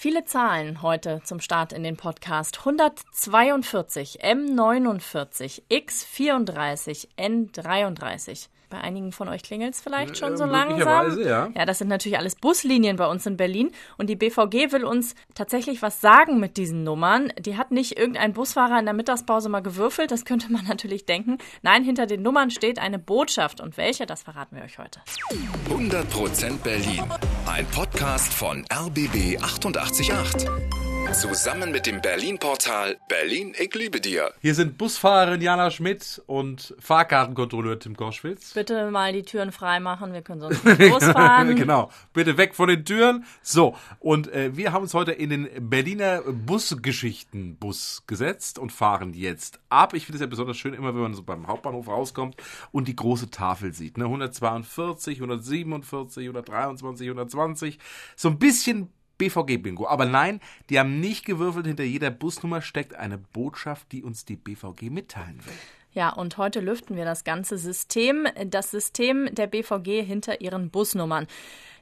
Viele Zahlen heute zum Start in den Podcast. 142, M49, X34, N33. Bei einigen von euch klingelt es vielleicht schon so langsam. Ja. ja, das sind natürlich alles Buslinien bei uns in Berlin. Und die BVG will uns tatsächlich was sagen mit diesen Nummern. Die hat nicht irgendein Busfahrer in der Mittagspause mal gewürfelt. Das könnte man natürlich denken. Nein, hinter den Nummern steht eine Botschaft. Und welche, das verraten wir euch heute. 100% Berlin. Ein Podcast von RBB 888. Zusammen mit dem Berlin-Portal Berlin, ich liebe dir. Hier sind Busfahrerin Jana Schmidt und Fahrkartenkontrolleur Tim Koschwitz. Bitte mal die Türen frei machen, wir können sonst nicht losfahren. genau, bitte weg von den Türen. So, und äh, wir haben uns heute in den Berliner Busgeschichten-Bus gesetzt und fahren jetzt ab. Ich finde es ja besonders schön, immer wenn man so beim Hauptbahnhof rauskommt und die große Tafel sieht. Ne? 142, 147, 123, 120. So ein bisschen BVG-Bingo. Aber nein, die haben nicht gewürfelt. Hinter jeder Busnummer steckt eine Botschaft, die uns die BVG mitteilen will. Ja, und heute lüften wir das ganze System, das System der BVG hinter ihren Busnummern.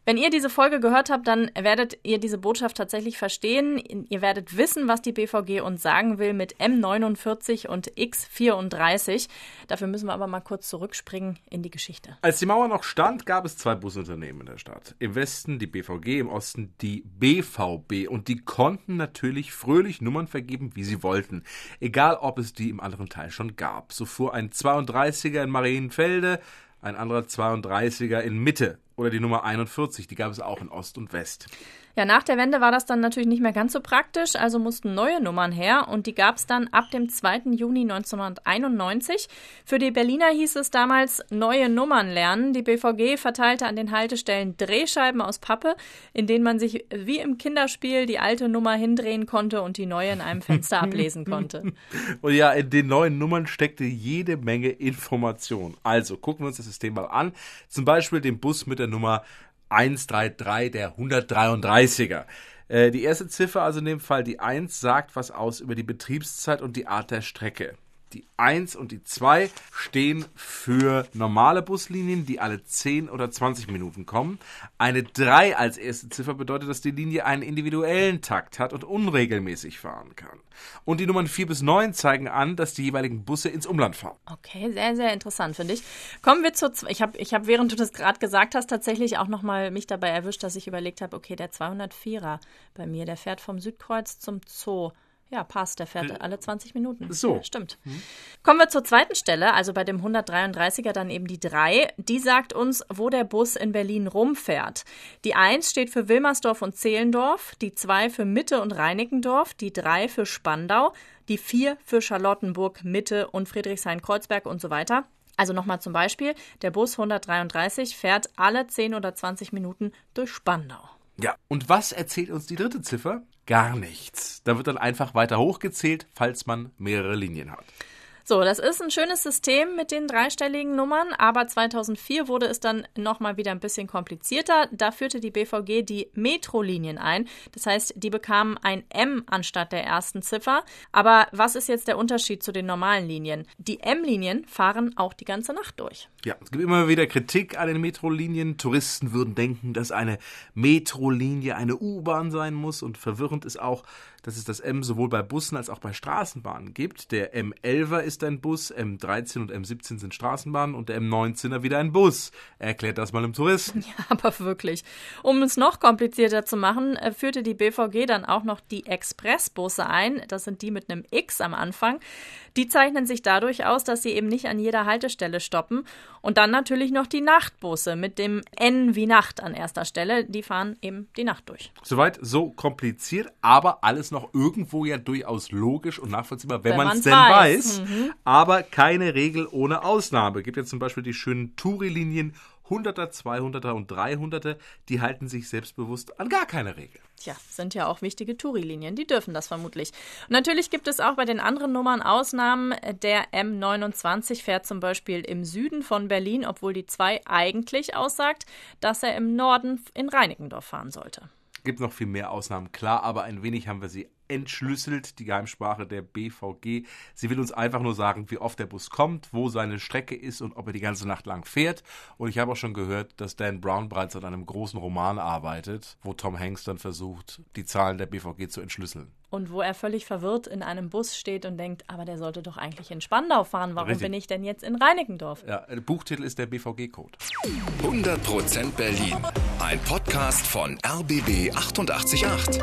Wenn ihr diese Folge gehört habt, dann werdet ihr diese Botschaft tatsächlich verstehen. Ihr werdet wissen, was die BVG uns sagen will mit M49 und X34. Dafür müssen wir aber mal kurz zurückspringen in die Geschichte. Als die Mauer noch stand, gab es zwei Busunternehmen in der Stadt. Im Westen die BVG, im Osten die BVB. Und die konnten natürlich fröhlich Nummern vergeben, wie sie wollten. Egal, ob es die im anderen Teil schon gab. So fuhr ein 32er in Marienfelde, ein anderer 32er in Mitte oder die Nummer 41, die gab es auch in Ost und West. Ja, nach der Wende war das dann natürlich nicht mehr ganz so praktisch, also mussten neue Nummern her und die gab es dann ab dem 2. Juni 1991. Für die Berliner hieß es damals neue Nummern lernen. Die BVG verteilte an den Haltestellen Drehscheiben aus Pappe, in denen man sich wie im Kinderspiel die alte Nummer hindrehen konnte und die neue in einem Fenster ablesen konnte. Und ja, in den neuen Nummern steckte jede Menge Information. Also gucken wir uns das System mal an. Zum Beispiel den Bus mit der Nummer 133, der 133er. Äh, die erste Ziffer, also in dem Fall die 1, sagt was aus über die Betriebszeit und die Art der Strecke. Die 1 und die 2 stehen für normale Buslinien, die alle 10 oder 20 Minuten kommen. Eine 3 als erste Ziffer bedeutet, dass die Linie einen individuellen Takt hat und unregelmäßig fahren kann. Und die Nummern 4 bis 9 zeigen an, dass die jeweiligen Busse ins Umland fahren. Okay, sehr, sehr interessant, finde ich. Kommen wir zur. Ich habe, ich hab, während du das gerade gesagt hast, tatsächlich auch nochmal mich dabei erwischt, dass ich überlegt habe, okay, der 204er bei mir, der fährt vom Südkreuz zum Zoo. Ja, passt, der fährt alle 20 Minuten. So. Ja, stimmt. Mhm. Kommen wir zur zweiten Stelle, also bei dem 133er dann eben die 3. Die sagt uns, wo der Bus in Berlin rumfährt. Die 1 steht für Wilmersdorf und Zehlendorf, die 2 für Mitte und Reinickendorf, die 3 für Spandau, die 4 für Charlottenburg, Mitte und Friedrichshain-Kreuzberg und so weiter. Also nochmal zum Beispiel, der Bus 133 fährt alle 10 oder 20 Minuten durch Spandau. Ja, und was erzählt uns die dritte Ziffer? Gar nichts. Da wird dann einfach weiter hochgezählt, falls man mehrere Linien hat. So, das ist ein schönes System mit den dreistelligen Nummern, aber 2004 wurde es dann nochmal wieder ein bisschen komplizierter. Da führte die BVG die Metrolinien ein. Das heißt, die bekamen ein M anstatt der ersten Ziffer. Aber was ist jetzt der Unterschied zu den normalen Linien? Die M-Linien fahren auch die ganze Nacht durch. Ja, es gibt immer wieder Kritik an den Metrolinien. Touristen würden denken, dass eine Metrolinie eine U-Bahn sein muss und verwirrend ist auch, dass es das M sowohl bei Bussen als auch bei Straßenbahnen gibt. Der M11er ist ein Bus, M13 und M17 sind Straßenbahnen und der M19er wieder ein Bus. Erklärt das mal einem Touristen. Ja, aber wirklich. Um es noch komplizierter zu machen, äh, führte die BVG dann auch noch die Expressbusse ein. Das sind die mit einem X am Anfang. Die zeichnen sich dadurch aus, dass sie eben nicht an jeder Haltestelle stoppen. Und dann natürlich noch die Nachtbusse mit dem N wie Nacht an erster Stelle. Die fahren eben die Nacht durch. Soweit so kompliziert, aber alles noch irgendwo ja durchaus logisch und nachvollziehbar, wenn, wenn man es denn weiß. weiß. Mhm. Aber keine Regel ohne Ausnahme. Gibt jetzt zum Beispiel die schönen Touri-Linien 100er, 200er und 300er, die halten sich selbstbewusst an gar keine Regel. Tja, sind ja auch wichtige Touri-Linien, die dürfen das vermutlich. Und natürlich gibt es auch bei den anderen Nummern Ausnahmen. Der M29 fährt zum Beispiel im Süden von Berlin, obwohl die 2 eigentlich aussagt, dass er im Norden in Reinickendorf fahren sollte gibt noch viel mehr Ausnahmen, klar, aber ein wenig haben wir sie entschlüsselt, die Geheimsprache der BVG. Sie will uns einfach nur sagen, wie oft der Bus kommt, wo seine Strecke ist und ob er die ganze Nacht lang fährt. Und ich habe auch schon gehört, dass Dan Brown bereits an einem großen Roman arbeitet, wo Tom Hanks dann versucht, die Zahlen der BVG zu entschlüsseln. Und wo er völlig verwirrt in einem Bus steht und denkt, aber der sollte doch eigentlich in Spandau fahren. Warum Richtig. bin ich denn jetzt in Reinickendorf? Ja, der Buchtitel ist der BVG-Code. 100% Berlin. Ein Podcast von RBB 888.